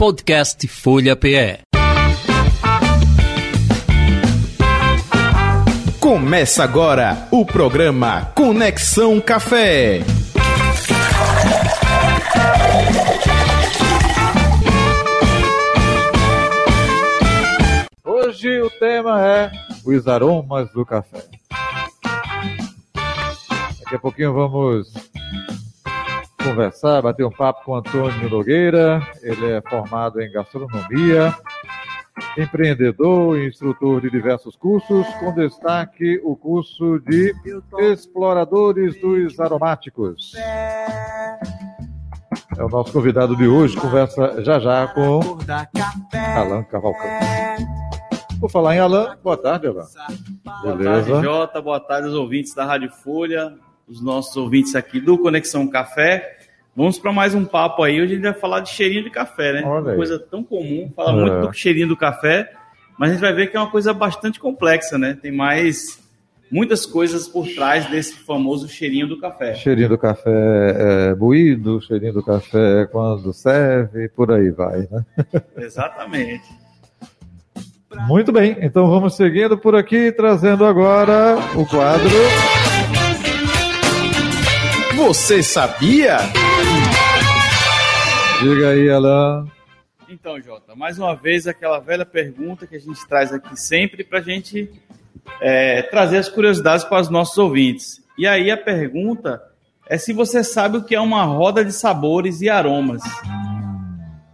Podcast Folha PE. Começa agora o programa Conexão Café. Hoje o tema é os aromas do café. Daqui a pouquinho vamos conversar, bater um papo com Antônio Nogueira. Ele é formado em gastronomia, empreendedor e instrutor de diversos cursos, com destaque o curso de Exploradores dos Aromáticos. É o nosso convidado de hoje, conversa já já com Alan Cavalcante. Por falar em Alan, boa tarde, Alan. Beleza? Boa tarde, Jota. Boa tarde aos ouvintes da Rádio Folha, os nossos ouvintes aqui do Conexão Café. Vamos para mais um papo aí. Hoje a gente vai falar de cheirinho de café, né? Uma coisa tão comum, fala é. muito do cheirinho do café, mas a gente vai ver que é uma coisa bastante complexa, né? Tem mais muitas coisas por trás desse famoso cheirinho do café. Cheirinho do café é buído, cheirinho do café é quando serve, por aí vai, né? Exatamente. Muito bem, então vamos seguindo por aqui, trazendo agora o quadro. Você sabia? Diga aí, Alain. Então, Jota, mais uma vez aquela velha pergunta que a gente traz aqui sempre para a gente é, trazer as curiosidades para os nossos ouvintes. E aí a pergunta é se você sabe o que é uma roda de sabores e aromas.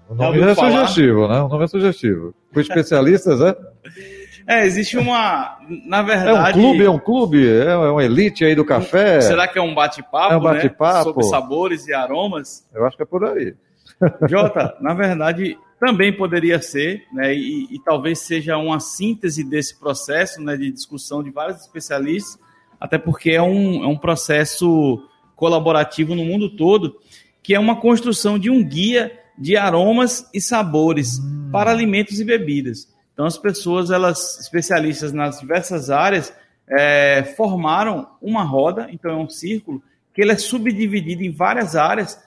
O nome é sugestivo, né? O nome é sugestivo. Com especialistas, é? É, existe uma. Na verdade. É um clube, é um clube, é uma elite aí do café. Será que é um bate-papo? É um bate-papo. Né? Sobre sabores e aromas? Eu acho que é por aí. Jota, na verdade, também poderia ser, né, e, e, talvez seja uma síntese desse processo né, de discussão de vários especialistas, até porque é um, é um processo colaborativo no mundo todo, que é uma construção de um guia de aromas e sabores hum. para alimentos e bebidas. Então, as pessoas, elas especialistas nas diversas áreas, é, formaram uma roda, então é um círculo, que ele é subdividido em várias áreas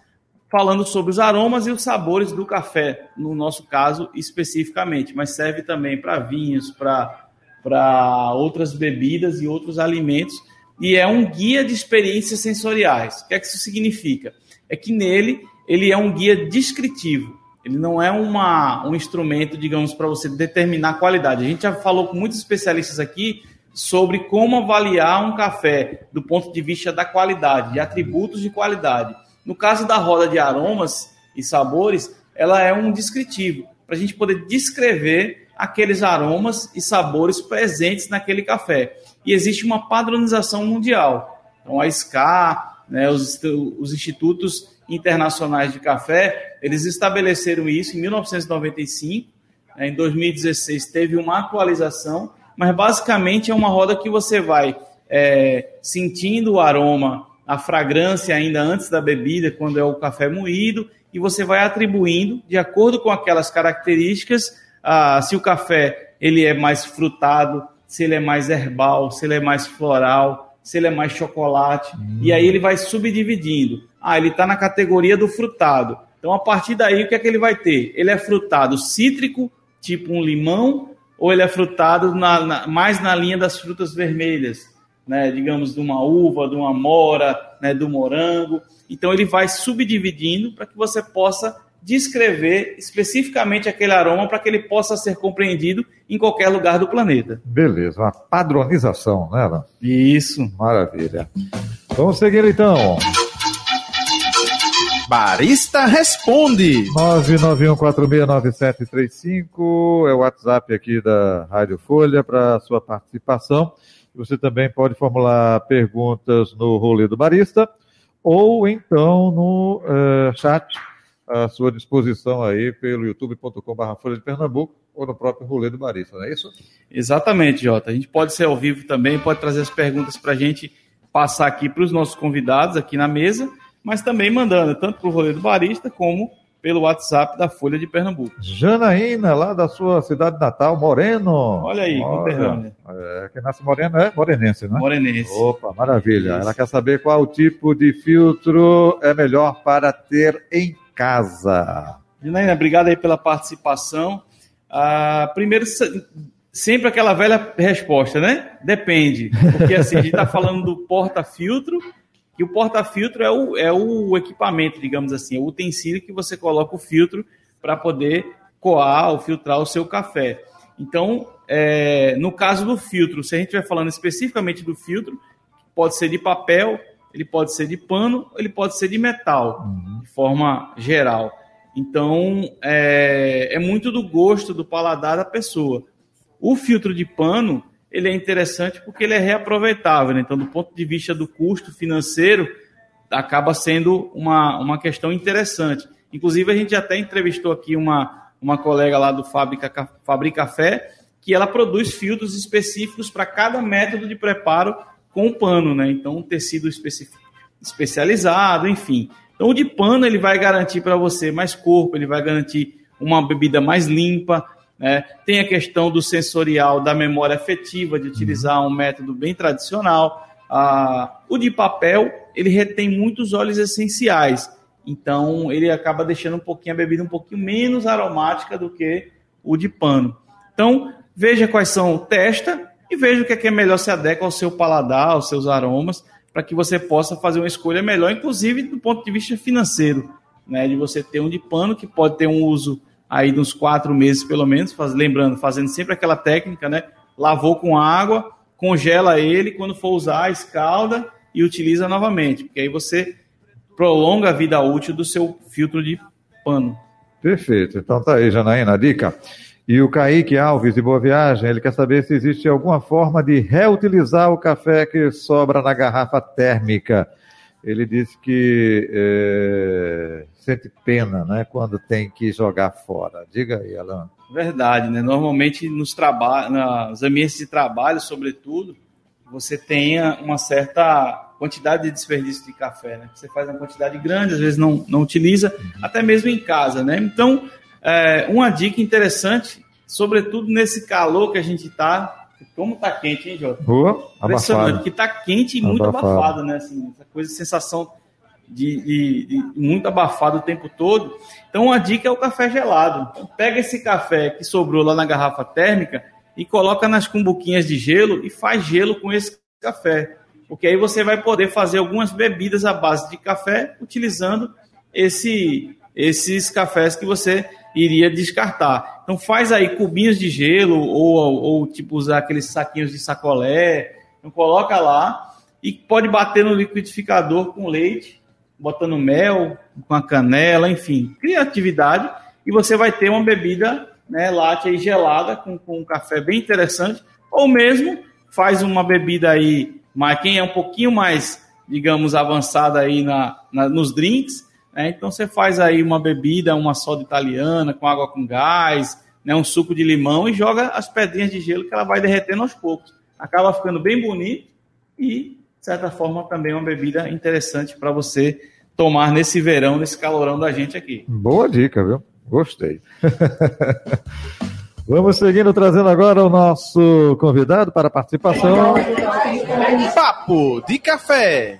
falando sobre os aromas e os sabores do café, no nosso caso especificamente, mas serve também para vinhos, para outras bebidas e outros alimentos, e é um guia de experiências sensoriais. O que é que isso significa? É que nele ele é um guia descritivo. Ele não é uma, um instrumento, digamos, para você determinar a qualidade. A gente já falou com muitos especialistas aqui sobre como avaliar um café do ponto de vista da qualidade, de atributos de qualidade. No caso da roda de aromas e sabores, ela é um descritivo, para a gente poder descrever aqueles aromas e sabores presentes naquele café. E existe uma padronização mundial. Então, a SCA, né, os, os institutos internacionais de café, eles estabeleceram isso em 1995. Né, em 2016 teve uma atualização, mas basicamente é uma roda que você vai é, sentindo o aroma a fragrância ainda antes da bebida, quando é o café moído, e você vai atribuindo, de acordo com aquelas características, se o café ele é mais frutado, se ele é mais herbal, se ele é mais floral, se ele é mais chocolate, hum. e aí ele vai subdividindo. Ah, ele está na categoria do frutado. Então, a partir daí, o que é que ele vai ter? Ele é frutado cítrico, tipo um limão, ou ele é frutado na, na, mais na linha das frutas vermelhas, né, digamos, de uma uva, de uma mora, né, do morango. Então ele vai subdividindo para que você possa descrever especificamente aquele aroma para que ele possa ser compreendido em qualquer lugar do planeta. Beleza, uma padronização, né, Alan? Isso. Maravilha. Vamos seguir então. Barista Responde. 991469735 é o WhatsApp aqui da Rádio Folha para sua participação. Você também pode formular perguntas no rolê do barista ou então no uh, chat à sua disposição aí pelo youtube.com.br Folha de Pernambuco ou no próprio rolê do barista, não é isso? Exatamente, Jota. A gente pode ser ao vivo também, pode trazer as perguntas para a gente passar aqui para os nossos convidados aqui na mesa, mas também mandando tanto para o rolê do barista como pelo WhatsApp da Folha de Pernambuco. Janaína, lá da sua cidade natal, Moreno. Olha aí, conterrânea. É, quem nasce moreno é morenense, né? Morenense. Opa, maravilha. Isso. Ela quer saber qual tipo de filtro é melhor para ter em casa. Janaína, obrigado aí pela participação. Ah, primeiro, sempre aquela velha resposta, né? Depende. Porque assim, a gente está falando do porta-filtro, e o porta-filtro é o, é o equipamento, digamos assim, é o utensílio que você coloca o filtro para poder coar ou filtrar o seu café. Então, é, no caso do filtro, se a gente estiver falando especificamente do filtro, pode ser de papel, ele pode ser de pano, ele pode ser de metal, uhum. de forma geral. Então, é, é muito do gosto, do paladar da pessoa. O filtro de pano, ele é interessante porque ele é reaproveitável. Né? Então, do ponto de vista do custo financeiro, acaba sendo uma, uma questão interessante. Inclusive, a gente até entrevistou aqui uma, uma colega lá do Fábrica, Fabrica Café, que ela produz filtros específicos para cada método de preparo com o pano, né? Então, um tecido especializado, enfim. Então, o de pano ele vai garantir para você mais corpo, ele vai garantir uma bebida mais limpa, né? Tem a questão do sensorial, da memória afetiva, de utilizar um método bem tradicional. Ah, o de papel, ele retém muitos óleos essenciais. Então, ele acaba deixando um pouquinho a bebida um pouquinho menos aromática do que o de pano. Então, veja quais são, testa e veja o que é, que é melhor se adequa ao seu paladar, aos seus aromas, para que você possa fazer uma escolha melhor, inclusive do ponto de vista financeiro, né? De você ter um de pano que pode ter um uso aí de uns quatro meses pelo menos, faz, lembrando, fazendo sempre aquela técnica, né? Lavou com água, congela ele, quando for usar, escalda e utiliza novamente, porque aí você prolonga a vida útil do seu filtro de pano. Perfeito. Então tá aí, Janaína, a dica. E o Kaique Alves, de Boa Viagem, ele quer saber se existe alguma forma de reutilizar o café que sobra na garrafa térmica. Ele disse que é, sente pena né, quando tem que jogar fora. Diga aí, Alan. Verdade, né? Normalmente nos, traba nos ambientes de trabalho, sobretudo, você tenha uma certa quantidade de desperdício de café, né? Você faz uma quantidade grande, às vezes não, não utiliza, uhum. até mesmo em casa, né? Então, é, uma dica interessante, sobretudo nesse calor que a gente está, como tá quente, hein, Jota? Impressionante, que tá quente e muito abafado, abafado né? Assim, essa coisa, sensação de, de, de, muito abafado o tempo todo. Então, a dica é o café gelado. Então, pega esse café que sobrou lá na garrafa térmica e coloca nas cumbuquinhas de gelo e faz gelo com esse café. Porque aí você vai poder fazer algumas bebidas à base de café utilizando esse, esses cafés que você iria descartar. Então faz aí cubinhos de gelo ou, ou tipo usar aqueles saquinhos de sacolé, então coloca lá e pode bater no liquidificador com leite, botando mel, com a canela, enfim, criatividade e você vai ter uma bebida né, latte gelada com, com um café bem interessante, ou mesmo faz uma bebida aí, mas quem é um pouquinho mais, digamos, avançada aí na, na nos drinks, né? Então você faz aí uma bebida, uma soda italiana com água com gás, né? um suco de limão e joga as pedrinhas de gelo que ela vai derretendo aos poucos. Acaba ficando bem bonito e, de certa forma, também uma bebida interessante para você tomar nesse verão, nesse calorão da gente aqui. Boa dica, viu? Gostei. Vamos seguindo, trazendo agora o nosso convidado para a participação. Papo de Café.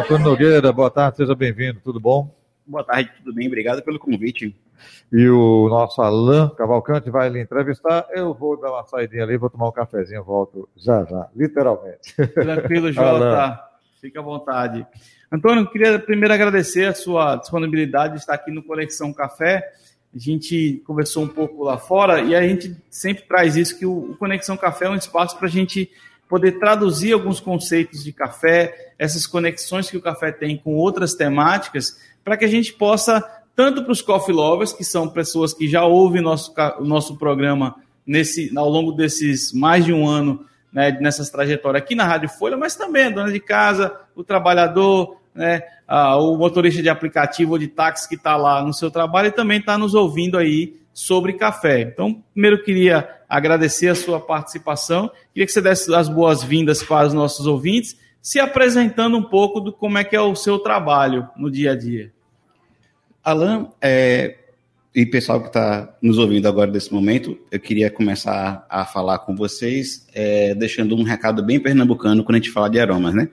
Antônio Nogueira, boa tarde, seja bem-vindo, tudo bom? Boa tarde, tudo bem? Obrigado pelo convite. E o nosso Alain Cavalcante vai lhe entrevistar. Eu vou dar uma saidinha ali, vou tomar um cafezinho, volto já já, literalmente. Tranquilo, Jota. Fica à vontade. Antônio, queria primeiro agradecer a sua disponibilidade de estar aqui no Conexão Café. A gente conversou um pouco lá fora e a gente sempre traz isso, que o Conexão Café é um espaço para a gente poder traduzir alguns conceitos de café, essas conexões que o café tem com outras temáticas, para que a gente possa, tanto para os coffee lovers, que são pessoas que já ouvem nosso, nosso programa nesse, ao longo desses mais de um ano, né, nessas trajetórias aqui na Rádio Folha, mas também a dona de casa, o trabalhador, né, a, o motorista de aplicativo ou de táxi que está lá no seu trabalho e também está nos ouvindo aí sobre café. Então, primeiro queria agradecer a sua participação, queria que você desse as boas-vindas para os nossos ouvintes, se apresentando um pouco do como é que é o seu trabalho no dia a dia. Alan, é, e pessoal que está nos ouvindo agora nesse momento, eu queria começar a falar com vocês, é, deixando um recado bem pernambucano quando a gente fala de aromas, né?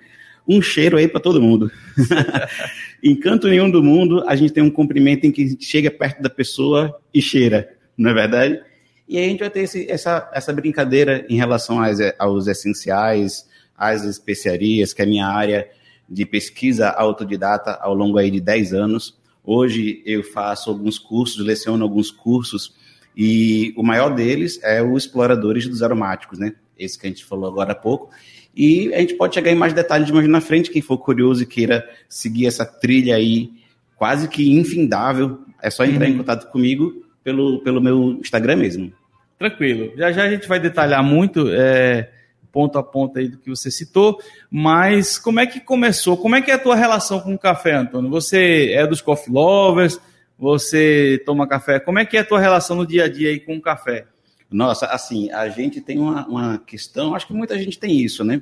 um cheiro aí para todo mundo. em canto nenhum do mundo, a gente tem um cumprimento em que a gente chega perto da pessoa e cheira, não é verdade? E aí a gente vai ter esse, essa, essa brincadeira em relação às, aos essenciais, às especiarias, que é a minha área de pesquisa autodidata ao longo aí de 10 anos. Hoje eu faço alguns cursos, leciono alguns cursos, e o maior deles é o Exploradores dos Aromáticos, né? Esse que a gente falou agora há pouco. E a gente pode chegar em mais detalhes mais na frente, quem for curioso e queira seguir essa trilha aí, quase que infindável, é só entrar uhum. em contato comigo pelo, pelo meu Instagram mesmo. Tranquilo. Já já a gente vai detalhar muito. É ponto a ponto aí do que você citou, mas como é que começou? Como é que é a tua relação com o café, Antônio? Você é dos coffee lovers? Você toma café? Como é que é a tua relação no dia a dia aí com o café? Nossa, assim, a gente tem uma, uma questão, acho que muita gente tem isso, né?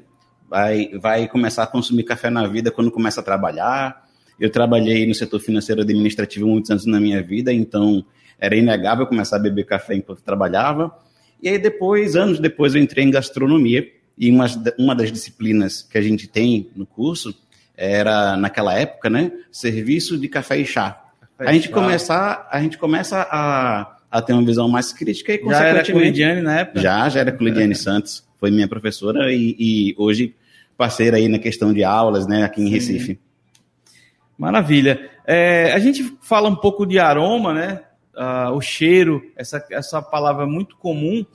Vai, vai começar a consumir café na vida quando começa a trabalhar. Eu trabalhei no setor financeiro administrativo muitos anos na minha vida, então era inegável começar a beber café enquanto trabalhava. E aí depois, anos depois, eu entrei em gastronomia e uma, uma das disciplinas que a gente tem no curso era, naquela época, né, serviço de café e chá. Café a, gente chá. Começa, a gente começa a, a ter uma visão mais crítica e, já consequentemente... Já era Culidiane na época? Já, já era Culidiane Santos, foi minha professora e, e, hoje parceira aí na questão de aulas, né, aqui em Sim. Recife. Maravilha. É, a gente fala um pouco de aroma, né, uh, o cheiro, essa, essa palavra muito comum,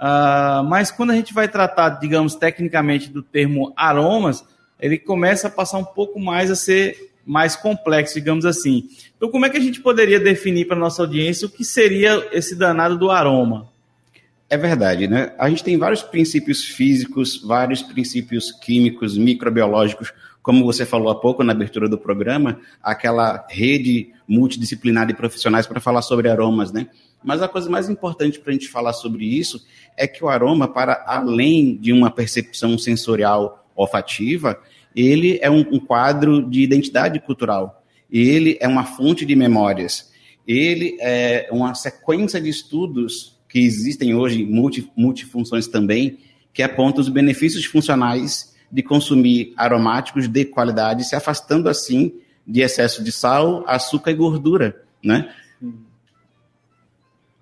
Uh, mas quando a gente vai tratar, digamos, tecnicamente do termo aromas, ele começa a passar um pouco mais a ser mais complexo, digamos assim. Então, como é que a gente poderia definir para nossa audiência o que seria esse danado do aroma? É verdade, né? A gente tem vários princípios físicos, vários princípios químicos, microbiológicos, como você falou há pouco na abertura do programa, aquela rede multidisciplinar de profissionais para falar sobre aromas, né? Mas a coisa mais importante para a gente falar sobre isso é que o aroma, para além de uma percepção sensorial olfativa, ele é um, um quadro de identidade cultural. Ele é uma fonte de memórias. Ele é uma sequência de estudos que existem hoje, multi, multifunções também, que apontam os benefícios funcionais de consumir aromáticos de qualidade, se afastando assim de excesso de sal, açúcar e gordura, né?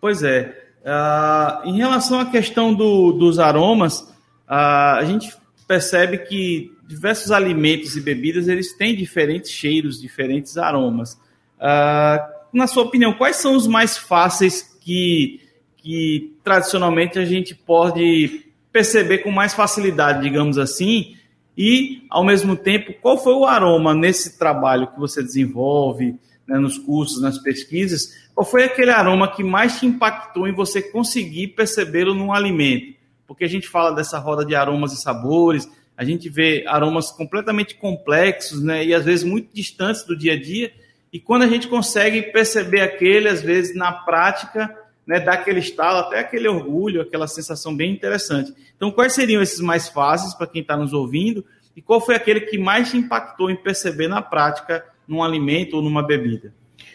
Pois é. Uh, em relação à questão do, dos aromas, uh, a gente percebe que diversos alimentos e bebidas eles têm diferentes cheiros, diferentes aromas. Uh, na sua opinião, quais são os mais fáceis que, que tradicionalmente a gente pode perceber com mais facilidade, digamos assim? E, ao mesmo tempo, qual foi o aroma nesse trabalho que você desenvolve, né, nos cursos, nas pesquisas? Qual foi aquele aroma que mais te impactou em você conseguir percebê-lo num alimento? Porque a gente fala dessa roda de aromas e sabores, a gente vê aromas completamente complexos, né? E às vezes muito distantes do dia a dia. E quando a gente consegue perceber aquele, às vezes na prática, né, dá aquele estalo, até aquele orgulho, aquela sensação bem interessante. Então, quais seriam esses mais fáceis para quem está nos ouvindo? E qual foi aquele que mais te impactou em perceber na prática num alimento ou numa bebida?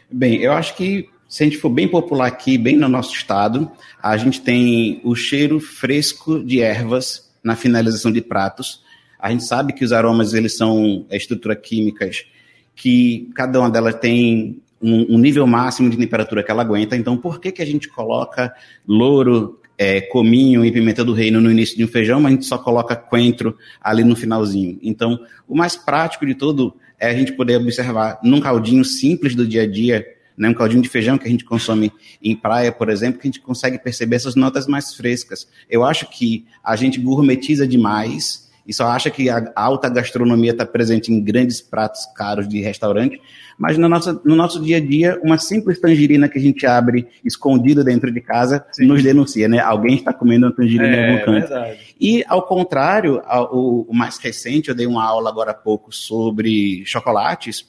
Bem, eu acho que se a gente for bem popular aqui, bem no nosso estado, a gente tem o cheiro fresco de ervas na finalização de pratos. A gente sabe que os aromas eles são é, estruturas químicas que cada uma delas tem um, um, nível máximo de temperatura que ela aguenta. Então, por que, que a gente coloca louro, é, cominho e pimenta do reino no início de um feijão, mas a gente só coloca coentro ali no finalzinho? Então, o mais prático de tudo é a gente poder observar num caldinho simples do dia a dia né, um caldinho de feijão que a gente consome em praia, por exemplo, que a gente consegue perceber essas notas mais frescas. Eu acho que a gente gourmetiza demais e só acha que a alta gastronomia está presente em grandes pratos caros de restaurante, mas no nosso, no nosso dia a dia, uma simples tangerina que a gente abre escondida dentro de casa Sim. nos denuncia, né? Alguém está comendo uma tangerina é, em algum canto. Verdade. E, ao contrário, o, o mais recente, eu dei uma aula agora há pouco sobre chocolates,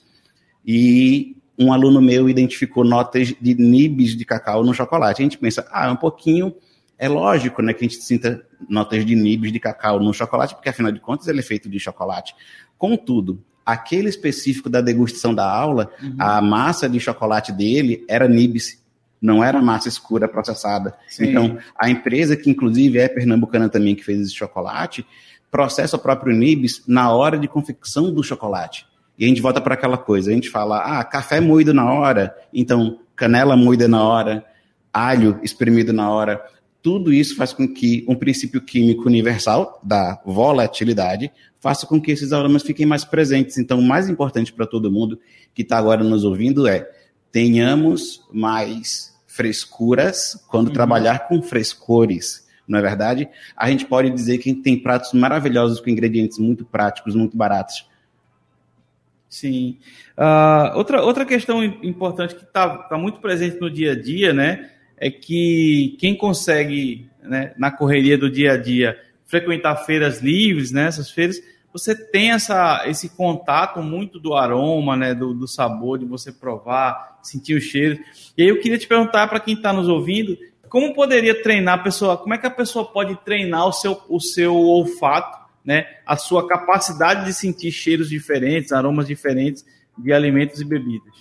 e um aluno meu identificou notas de nibs de cacau no chocolate. A gente pensa, ah, um pouquinho, é lógico, né, que a gente sinta notas de nibs de cacau no chocolate, porque afinal de contas ele é feito de chocolate. Contudo, aquele específico da degustação da aula, uhum. a massa de chocolate dele era nibs, não era massa escura processada. Sim. Então, a empresa que inclusive é pernambucana também que fez esse chocolate, processa o próprio nibs na hora de confecção do chocolate. E a gente volta para aquela coisa, a gente fala, ah, café moído na hora, então canela moída na hora, alho espremido na hora. Tudo isso faz com que um princípio químico universal da volatilidade faça com que esses aromas fiquem mais presentes. Então, o mais importante para todo mundo que está agora nos ouvindo é tenhamos mais frescuras quando uhum. trabalhar com frescores. Não é verdade? A gente pode dizer que tem pratos maravilhosos com ingredientes muito práticos, muito baratos. Sim. Uh, outra, outra questão importante que está tá muito presente no dia a dia, né? É que quem consegue, né, na correria do dia a dia, frequentar feiras livres, né? Essas feiras, você tem essa, esse contato muito do aroma, né, do, do sabor, de você provar, sentir o cheiro. E aí eu queria te perguntar para quem está nos ouvindo, como poderia treinar a pessoa, como é que a pessoa pode treinar o seu, o seu olfato, né, a sua capacidade de sentir cheiros diferentes, aromas diferentes de alimentos e bebidas?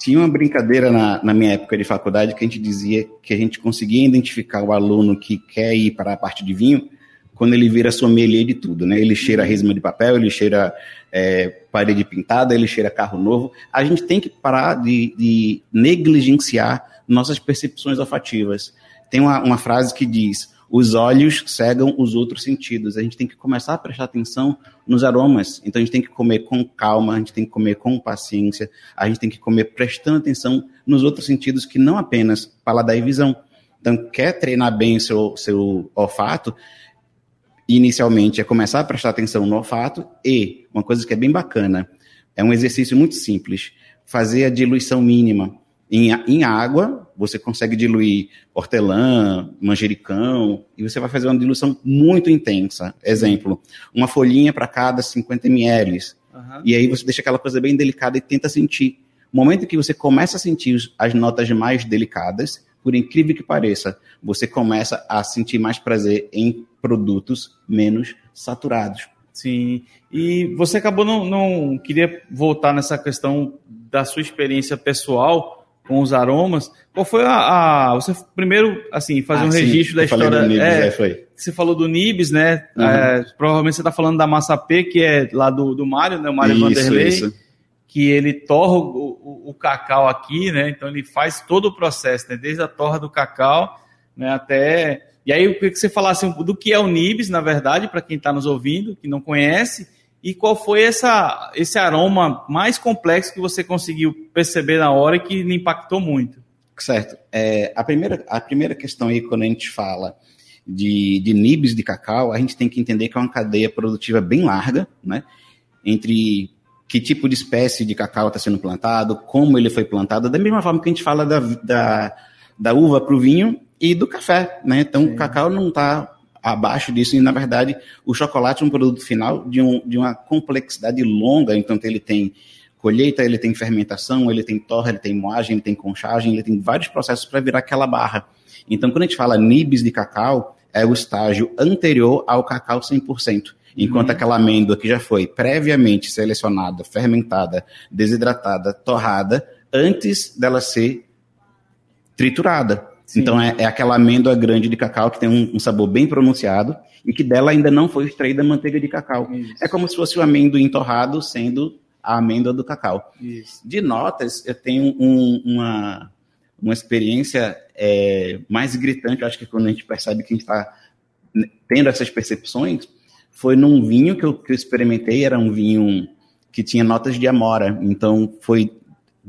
Tinha uma brincadeira na, na minha época de faculdade que a gente dizia que a gente conseguia identificar o aluno que quer ir para a parte de vinho quando ele vira sommelier de tudo, né? Ele cheira resma de papel, ele cheira é, parede pintada, ele cheira carro novo. A gente tem que parar de, de negligenciar nossas percepções olfativas. Tem uma, uma frase que diz: os olhos cegam os outros sentidos. A gente tem que começar a prestar atenção nos aromas. Então a gente tem que comer com calma, a gente tem que comer com paciência, a gente tem que comer prestando atenção nos outros sentidos que não apenas paladar e visão. Então, quer treinar bem seu, seu olfato, inicialmente é começar a prestar atenção no olfato e, uma coisa que é bem bacana, é um exercício muito simples, fazer a diluição mínima. Em, em água, você consegue diluir hortelã, manjericão, e você vai fazer uma diluição muito intensa. Exemplo, uma folhinha para cada 50 ml. Uhum. E aí você deixa aquela coisa bem delicada e tenta sentir. No momento que você começa a sentir as notas mais delicadas, por incrível que pareça, você começa a sentir mais prazer em produtos menos saturados. Sim. E você acabou não, não queria voltar nessa questão da sua experiência pessoal com os aromas. Qual foi a, a você primeiro assim fazer ah, um sim, registro da história? Nibs, é, é, foi. Você falou do Nibs, né? Uhum. É, provavelmente você está falando da Massa P, que é lá do, do Mário, né? O Mário Vanderlei. Isso. Que ele torra o, o, o, cacau aqui, né? Então ele faz todo o processo, né? Desde a torra do cacau, né? Até e aí eu queria que você falasse do que é o Nibs, na verdade, para quem está nos ouvindo, que não conhece, e qual foi essa, esse aroma mais complexo que você conseguiu perceber na hora e que lhe impactou muito. Certo. É, a, primeira, a primeira questão aí, quando a gente fala de, de nibs de cacau, a gente tem que entender que é uma cadeia produtiva bem larga, né? Entre que tipo de espécie de cacau está sendo plantado, como ele foi plantado, da mesma forma que a gente fala da, da, da uva para o vinho e do café, né? Então, Sim. o cacau não está abaixo disso, e na verdade, o chocolate é um produto final de, um, de uma complexidade longa, então ele tem colheita, ele tem fermentação, ele tem torra, ele tem moagem, ele tem conchagem, ele tem vários processos para virar aquela barra. Então, quando a gente fala nibs de cacau, é o estágio anterior ao cacau 100%. Enquanto uhum. aquela amêndoa que já foi previamente selecionada, fermentada, desidratada, torrada, antes dela ser triturada. Sim. Então é, é, aquela amêndoa grande de cacau que tem um, um, sabor bem pronunciado e que dela ainda não foi extraída a manteiga de cacau. Isso. É como se fosse o amendoim torrado sendo a amêndoa do cacau. Isso. De notas, eu tenho um, uma, uma experiência é, mais gritante, eu acho que quando a gente percebe que a gente está tendo essas percepções, foi num vinho que eu, que eu experimentei, era um vinho que tinha notas de amora. Então foi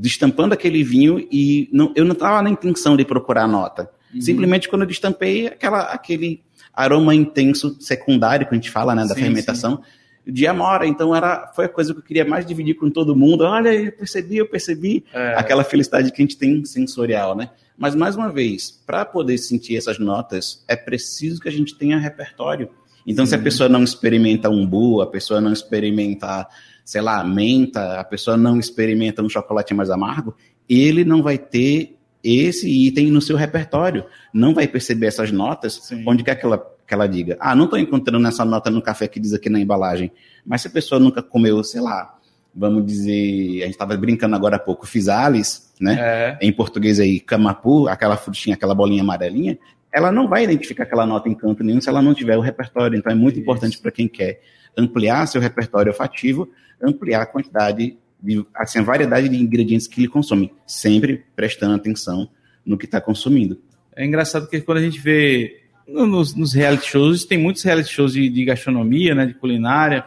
destampando aquele vinho e não, eu não estava na intenção de procurar nota. Uhum. Simplesmente quando eu destampei aquela, aquele aroma intenso secundário que a gente fala, né, da sim, fermentação, sim. de amora. Então era, foi a coisa que eu queria mais dividir com todo mundo. Olha, eu percebi, eu percebi é. aquela felicidade que a gente tem sensorial, né? Mas mais uma vez, para poder sentir essas notas, é preciso que a gente tenha repertório. Então, sim. se a pessoa não experimenta umbu, a pessoa não experimenta sei lá, menta, a pessoa não experimenta um chocolate mais amargo, ele não vai ter esse item no seu repertório. Não vai perceber essas notas, Sim. onde quer que ela, que ela diga, ah, não estou encontrando essa nota no café que diz aqui na embalagem. Mas se a pessoa nunca comeu, sei lá, vamos dizer, a gente estava brincando agora há pouco, fisales, né? É. Em português aí, camapu, aquela frutinha, aquela bolinha amarelinha, ela não vai identificar aquela nota em canto nenhum se ela não tiver o repertório. Então é muito Isso. importante para quem quer ampliar seu repertório olfativo, ampliar a quantidade, de, assim, a variedade de ingredientes que ele consome, sempre prestando atenção no que está consumindo. É engraçado que quando a gente vê nos, nos reality shows, tem muitos reality shows de, de, gastronomia, né, de culinária,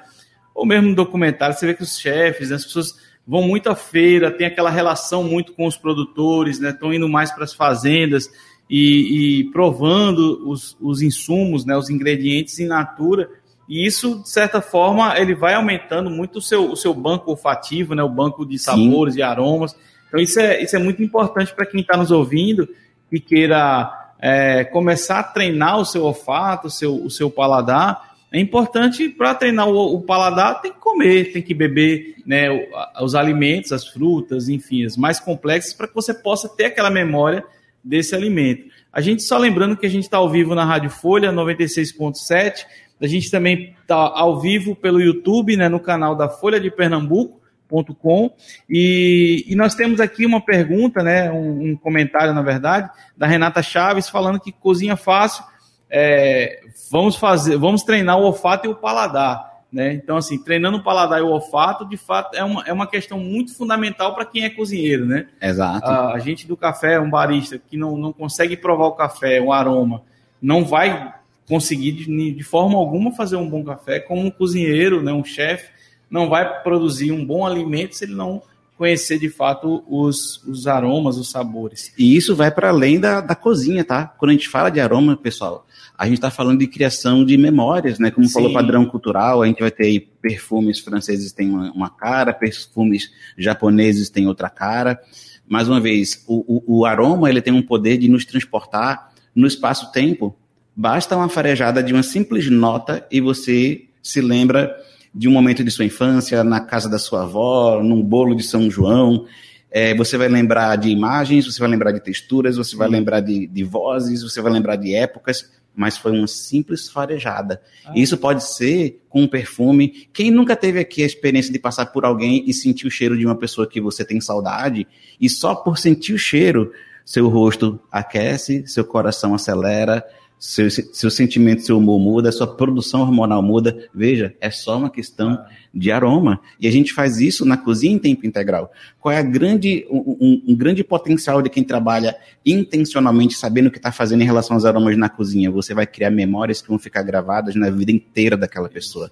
ou mesmo documentário, você vê que os chefes, né, as pessoas vão muito à feira, tem aquela relação muito com os produtores, né, estão indo mais para as fazendas e, e provando os, os, insumos, né, os ingredientes in natura, e isso, de certa forma, ele vai aumentando muito o seu, o seu banco olfativo, né, o banco de sabores e aromas. Então, isso é, isso é muito importante para quem está nos ouvindo e queira é, começar a treinar o seu olfato, o seu, o seu paladar. É importante para treinar o, o, paladar, tem que comer, tem que beber né, os alimentos, as frutas, enfim, as mais complexas, para que você possa ter aquela memória desse alimento. A gente só lembrando que a gente está ao vivo na Rádio Folha 96.7, a gente também está ao vivo pelo YouTube, né, no canal da Folha de Pernambuco.com. E, e nós temos aqui uma pergunta, né, um, um, comentário, na verdade, da Renata Chaves, falando que cozinha fácil. É, vamos fazer, vamos treinar o olfato e o paladar. Né? Então, assim, treinando o paladar e o olfato, de fato, é uma, é uma questão muito fundamental para quem é cozinheiro, né? Exato. A, a, gente do café, um barista que não, não consegue provar o café, o aroma, não vai conseguir de, de forma alguma fazer um bom café, como um cozinheiro, né, um chefe, não vai produzir um bom alimento se ele não conhecer de fato os, os aromas, os sabores. E isso vai para além da, da cozinha, tá? Quando a gente fala de aroma, pessoal, a gente está falando de criação de memórias, né? Como Sim. falou padrão cultural, a gente vai ter aí perfumes franceses têm uma, uma, cara, perfumes japoneses têm outra cara. Mais uma vez, o, o, o aroma ele tem um poder de nos transportar no espaço-tempo. Basta uma farejada de uma simples nota e você se lembra de um momento de sua infância, na casa da sua avó, num bolo de São João. É, você vai lembrar de imagens, você vai lembrar de texturas, você vai lembrar de, de vozes, você vai lembrar de épocas mas foi uma simples farejada. Ah. Isso pode ser com um perfume. Quem nunca teve aqui a experiência de passar por alguém e sentir o cheiro de uma pessoa que você tem saudade, e só por sentir o cheiro, seu rosto aquece, seu coração acelera, seu, seu sentimento, seu humor muda, sua produção hormonal muda. Veja, é só uma questão ah. de aroma. E a gente faz isso na cozinha em tempo integral. Qual é a grande, um, um grande potencial de quem trabalha intencionalmente, sabendo o que está fazendo em relação aos aromas na cozinha? Você vai criar memórias que vão ficar gravadas na vida inteira daquela pessoa.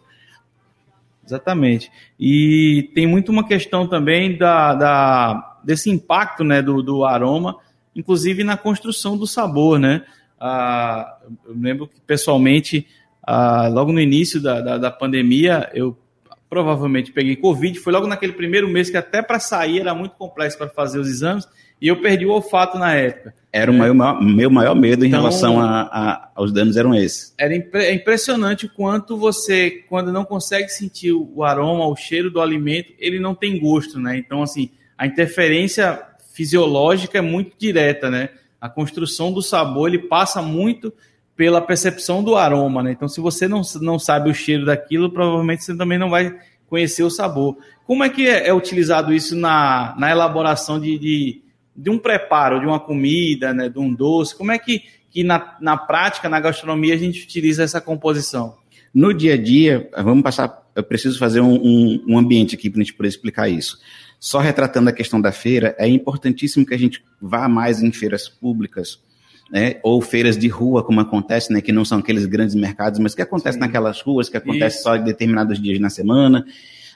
Exatamente. E tem muito uma questão também da, da desse impacto né, do, do aroma, inclusive na construção do sabor, né? Ah, eu lembro que pessoalmente, ah, logo no início da, da, da, pandemia, eu provavelmente peguei Covid. Foi logo naquele primeiro mês que até para sair era muito complexo para fazer os exames e eu perdi o olfato na época. Era o meu, meu maior medo em então, relação a, a, aos danos eram esses. Era impre, é impressionante o quanto você, quando não consegue sentir o aroma, o cheiro do alimento, ele não tem gosto, né? Então, assim, a interferência fisiológica é muito direta, né? A construção do sabor ele passa muito pela percepção do aroma, né? Então, se você não, não sabe o cheiro daquilo, provavelmente você também não vai conhecer o sabor. Como é que é, é utilizado isso na, na elaboração de, de, de, um preparo, de uma comida, né, de um doce? Como é que, que na, na prática, na gastronomia, a gente utiliza essa composição? No dia a dia, vamos passar. Eu preciso fazer um, um, um ambiente aqui para a gente poder explicar isso. Só retratando a questão da feira, é importantíssimo que a gente vá mais em feiras públicas, né, ou feiras de rua, como acontece, né, que não são aqueles grandes mercados, mas que acontece Sim. naquelas ruas, que acontece Isso. só em determinados dias na semana.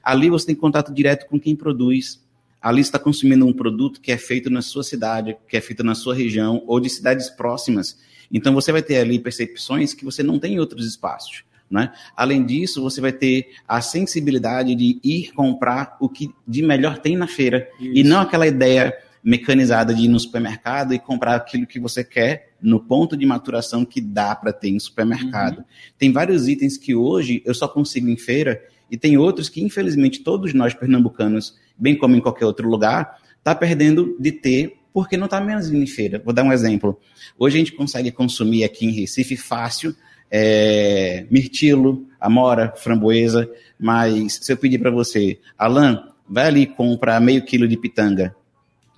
Ali você tem contato direto com quem produz. Ali está consumindo um produto que é feito na sua cidade, que é feito na sua região ou de cidades próximas. Então você vai ter ali percepções que você não tem em outros espaços. Né? Além disso, você vai ter a sensibilidade de ir comprar o que de melhor tem na feira Isso. e não aquela ideia mecanizada de ir no supermercado e comprar aquilo que você quer no ponto de maturação que dá para ter em supermercado. Uhum. Tem vários itens que hoje eu só consigo em feira e tem outros que infelizmente todos nós pernambucanos, bem como em qualquer outro lugar, tá perdendo de ter porque não está menos em feira. Vou dar um exemplo. Hoje a gente consegue consumir aqui em Recife fácil é, mirtilo, amora, framboesa, mas se eu pedir para você, Alan, vai ali comprar meio quilo de pitanga,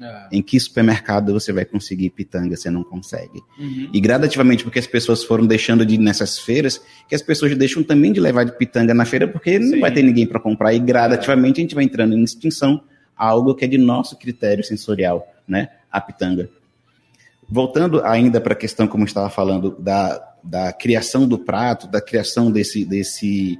É. Em que supermercado você vai conseguir pitanga? Você não consegue. Uhum. E gradativamente, porque as pessoas foram deixando de ir nessas feiras, que as pessoas deixam também de levar de pitanga na feira, porque Sim. não vai ter ninguém para comprar. E gradativamente a gente vai entrando em extinção algo que é de nosso critério sensorial, né? A pitanga. Voltando ainda para a questão, como estava falando, da, da criação do prato, da criação desse, desse,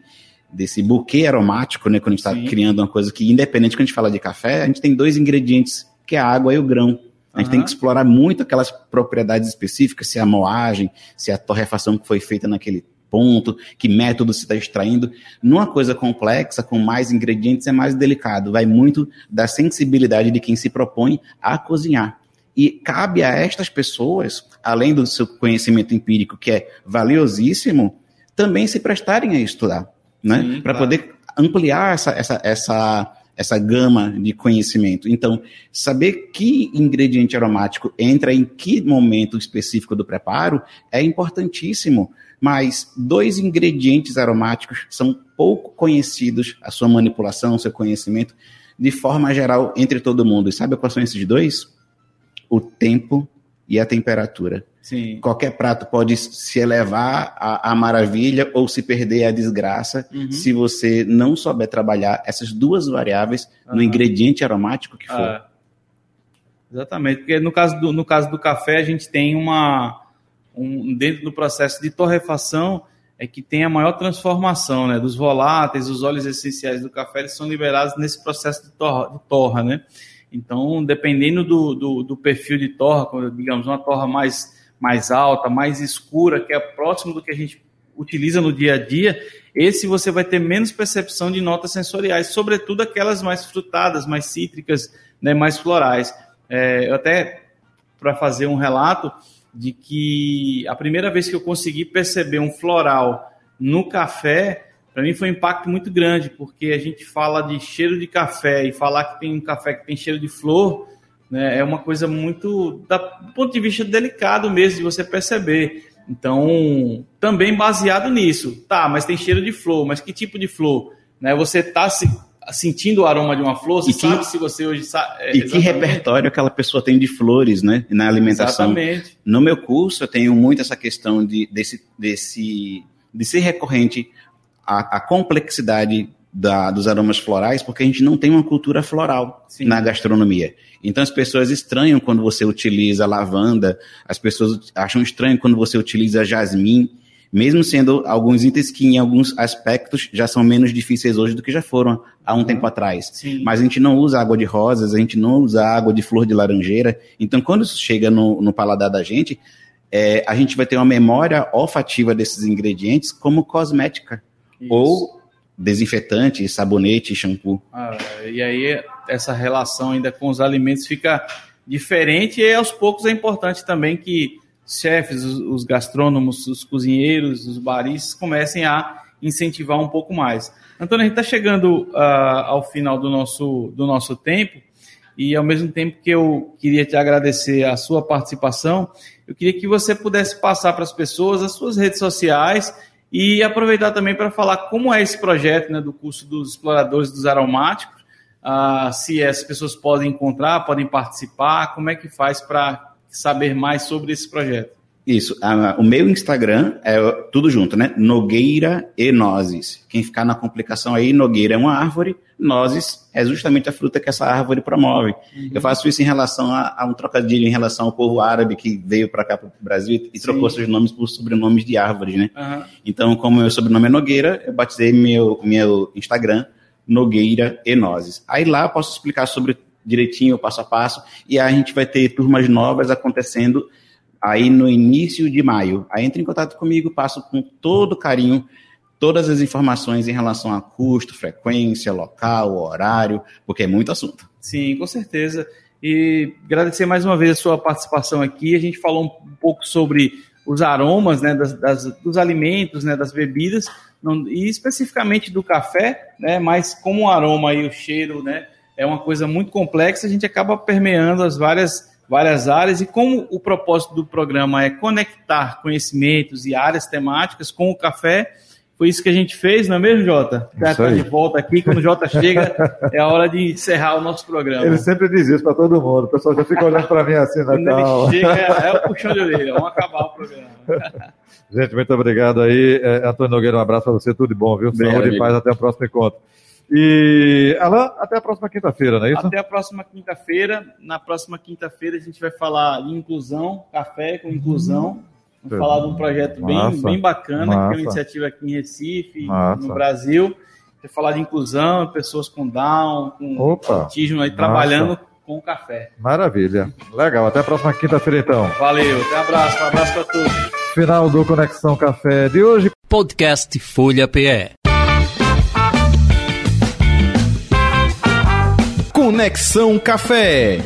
desse buquê aromático, né? Quando a gente está criando uma coisa que, independente quando a gente fala de café, a gente tem dois ingredientes que é a água e o grão. A gente uhum. tem que explorar muito aquelas propriedades específicas, se é a moagem, se é a torrefação que foi feita naquele ponto, que método se está extraindo. Numa coisa complexa, com mais ingredientes, é mais delicado. Vai muito da sensibilidade de quem se propõe a cozinhar. E cabe a estas pessoas, além do seu conhecimento empírico, que é valiosíssimo, também se prestarem a estudar, né? Para claro. poder ampliar essa, essa, essa essa gama de conhecimento. Então, saber que ingrediente aromático entra em que momento específico do preparo é importantíssimo. Mas dois ingredientes aromáticos são pouco conhecidos, a sua manipulação, o seu conhecimento, de forma geral, entre todo mundo. E sabe quais são esses dois? O tempo e a temperatura. Sim. Qualquer prato pode se elevar à, à maravilha ou se perder à desgraça uhum. se você não souber trabalhar essas duas variáveis uhum. no ingrediente aromático que for. Ah, exatamente, porque no caso, do, no caso do café a gente tem uma um, dentro do processo de torrefação é que tem a maior transformação, né? Dos voláteis, os óleos essenciais do café eles são liberados nesse processo de torra, de torra né? Então, dependendo do, do, do perfil de torra, digamos, uma torra mais mais alta, mais escura, que é próximo do que a gente utiliza no dia a dia, esse você vai ter menos percepção de notas sensoriais, sobretudo aquelas mais frutadas, mais cítricas, né, mais florais. É, eu até, para fazer um relato de que a primeira vez que eu consegui perceber um floral no café, para mim foi um impacto muito grande, porque a gente fala de cheiro de café e falar que tem um café que tem cheiro de flor, né, é uma coisa muito, da, do ponto de vista delicado mesmo de você perceber. Então, também baseado nisso. Tá, mas tem cheiro de flor, mas que tipo de flor? Né, você está se, sentindo o aroma de uma flor, você e sabe que, se você hoje sabe. É, e que repertório aquela pessoa tem de flores, né? Na alimentação. Exatamente. No meu curso, eu tenho muito essa questão de, desse, desse, de ser recorrente a, a complexidade da, dos aromas florais, porque a gente não tem uma cultura floral Sim. na gastronomia. Então as pessoas estranham quando você utiliza lavanda, as pessoas acham estranho quando você utiliza jasmim, mesmo sendo alguns itens que em alguns aspectos já são menos difíceis hoje do que já foram há um uhum. tempo atrás. Sim. Mas a gente não usa água de rosas, a gente não usa água de flor de laranjeira. Então quando isso chega no, no paladar da gente, é, a gente vai ter uma memória olfativa desses ingredientes como cosmética. Isso. Ou desinfetante, sabonete, shampoo. Ah, e aí essa relação ainda com os alimentos fica diferente e aos poucos é importante também que chefes, os, os gastrônomos, os cozinheiros, os baristas comecem a incentivar um pouco mais. Antônio, a gente está chegando uh, ao final do nosso, do nosso tempo e ao mesmo tempo que eu queria te agradecer a sua participação, eu queria que você pudesse passar para as pessoas as suas redes sociais e aproveitar também para falar como é esse projeto né, do curso dos exploradores dos aromáticos, uh, se as pessoas podem encontrar, podem participar, como é que faz para saber mais sobre esse projeto. Isso, o meu Instagram é tudo junto, né? Nogueira e Nozes. Quem ficar na complicação aí, Nogueira é uma árvore, Nozes é justamente a fruta que essa árvore promove. Uhum. Eu faço isso em relação a, a, um trocadilho em relação ao povo árabe que veio para cá para o Brasil e, trocou seus nomes por sobrenomes de árvores, né? Uhum. Então, como meu sobrenome é Nogueira, eu batizei meu, meu Instagram Nogueira e Nozes. Aí lá eu posso explicar sobre direitinho, passo a passo, e a gente vai ter turmas novas acontecendo aí no início de maio. Aí entre em contato comigo, passo com todo carinho todas as informações em relação a custo, frequência, local, horário, porque é muito assunto. Sim, com certeza. E agradecer mais uma vez a sua participação aqui. A gente falou um pouco sobre os aromas né, das, das, dos alimentos, né, das bebidas, não, e especificamente do café, né, mas como o aroma e o cheiro né, é uma coisa muito complexa, a gente acaba permeando as várias várias áreas, e como o propósito do programa é conectar conhecimentos e áreas temáticas com o café, foi isso que a gente fez, não é mesmo, Jota? Já está aí. de volta aqui. Quando o Jota chega, é a hora de encerrar o nosso programa. Ele sempre diz isso para todo mundo. O pessoal já fica olhando para mim assim na Quando calma. ele chega, é o puxão de orelha. Vamos acabar o programa. Gente, muito obrigado aí. É, Antônio Nogueira, um abraço para você. Tudo de bom, viu? Obrigado, Saúde e paz. Até o próximo encontro. E, Alain, até a próxima quinta-feira, não é isso? Até a próxima quinta-feira. Na próxima quinta-feira a gente vai falar de inclusão, café com inclusão. Vamos Hum. falar de um projeto bem, Massa. bem bacana, que é Massa. uma iniciativa aqui em Recife, Massa. no Brasil. Vai falar de inclusão, pessoas com Down, com Opa. autismo aí Massa. trabalhando com café. Maravilha. Legal. Até a próxima quinta-feira, então. Valeu, até um abraço, um abraço para todos. Final do Conexão Café de hoje. Podcast Folha PE. Conexão Café.